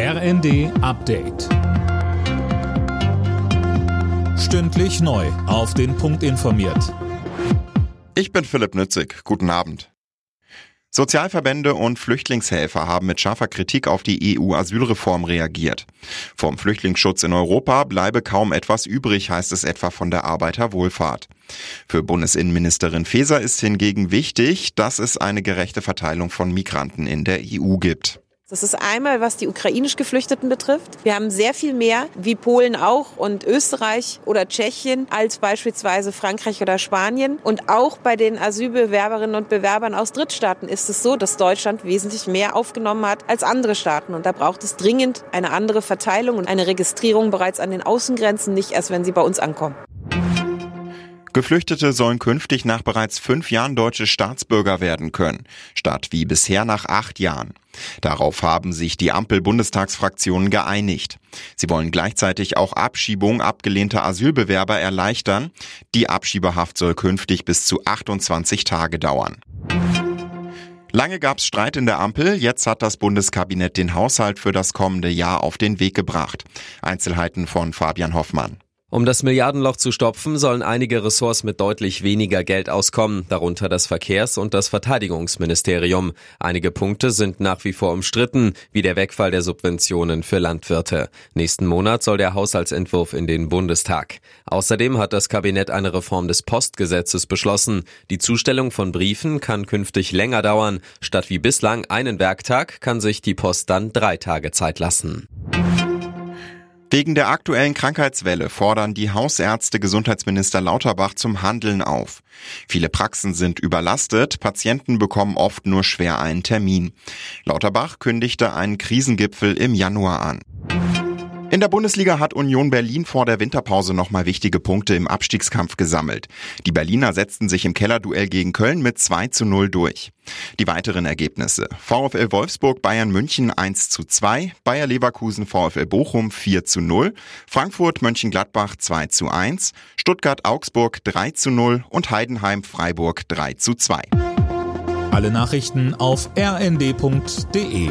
RND Update. Stündlich neu. Auf den Punkt informiert. Ich bin Philipp Nützig. Guten Abend. Sozialverbände und Flüchtlingshelfer haben mit scharfer Kritik auf die EU-Asylreform reagiert. Vom Flüchtlingsschutz in Europa bleibe kaum etwas übrig, heißt es etwa von der Arbeiterwohlfahrt. Für Bundesinnenministerin Faeser ist hingegen wichtig, dass es eine gerechte Verteilung von Migranten in der EU gibt. Das ist einmal, was die ukrainisch Geflüchteten betrifft. Wir haben sehr viel mehr, wie Polen auch und Österreich oder Tschechien, als beispielsweise Frankreich oder Spanien. Und auch bei den Asylbewerberinnen und Bewerbern aus Drittstaaten ist es so, dass Deutschland wesentlich mehr aufgenommen hat als andere Staaten. Und da braucht es dringend eine andere Verteilung und eine Registrierung bereits an den Außengrenzen, nicht erst, wenn sie bei uns ankommen. Geflüchtete sollen künftig nach bereits fünf Jahren deutsche Staatsbürger werden können, statt wie bisher nach acht Jahren. Darauf haben sich die Ampel-Bundestagsfraktionen geeinigt. Sie wollen gleichzeitig auch Abschiebung abgelehnter Asylbewerber erleichtern. Die Abschiebehaft soll künftig bis zu 28 Tage dauern. Lange gab es Streit in der Ampel, jetzt hat das Bundeskabinett den Haushalt für das kommende Jahr auf den Weg gebracht. Einzelheiten von Fabian Hoffmann. Um das Milliardenloch zu stopfen, sollen einige Ressorts mit deutlich weniger Geld auskommen, darunter das Verkehrs- und das Verteidigungsministerium. Einige Punkte sind nach wie vor umstritten, wie der Wegfall der Subventionen für Landwirte. Nächsten Monat soll der Haushaltsentwurf in den Bundestag. Außerdem hat das Kabinett eine Reform des Postgesetzes beschlossen. Die Zustellung von Briefen kann künftig länger dauern. Statt wie bislang einen Werktag kann sich die Post dann drei Tage Zeit lassen. Wegen der aktuellen Krankheitswelle fordern die Hausärzte Gesundheitsminister Lauterbach zum Handeln auf. Viele Praxen sind überlastet, Patienten bekommen oft nur schwer einen Termin. Lauterbach kündigte einen Krisengipfel im Januar an. In der Bundesliga hat Union Berlin vor der Winterpause nochmal wichtige Punkte im Abstiegskampf gesammelt. Die Berliner setzten sich im Kellerduell gegen Köln mit 2 zu 0 durch. Die weiteren Ergebnisse. VfL Wolfsburg Bayern München 1 zu 2, Bayer Leverkusen VfL Bochum 4 zu 0, Frankfurt Mönchengladbach 2 zu 1, Stuttgart Augsburg 3 zu 0 und Heidenheim Freiburg 3 zu 2. Alle Nachrichten auf rnd.de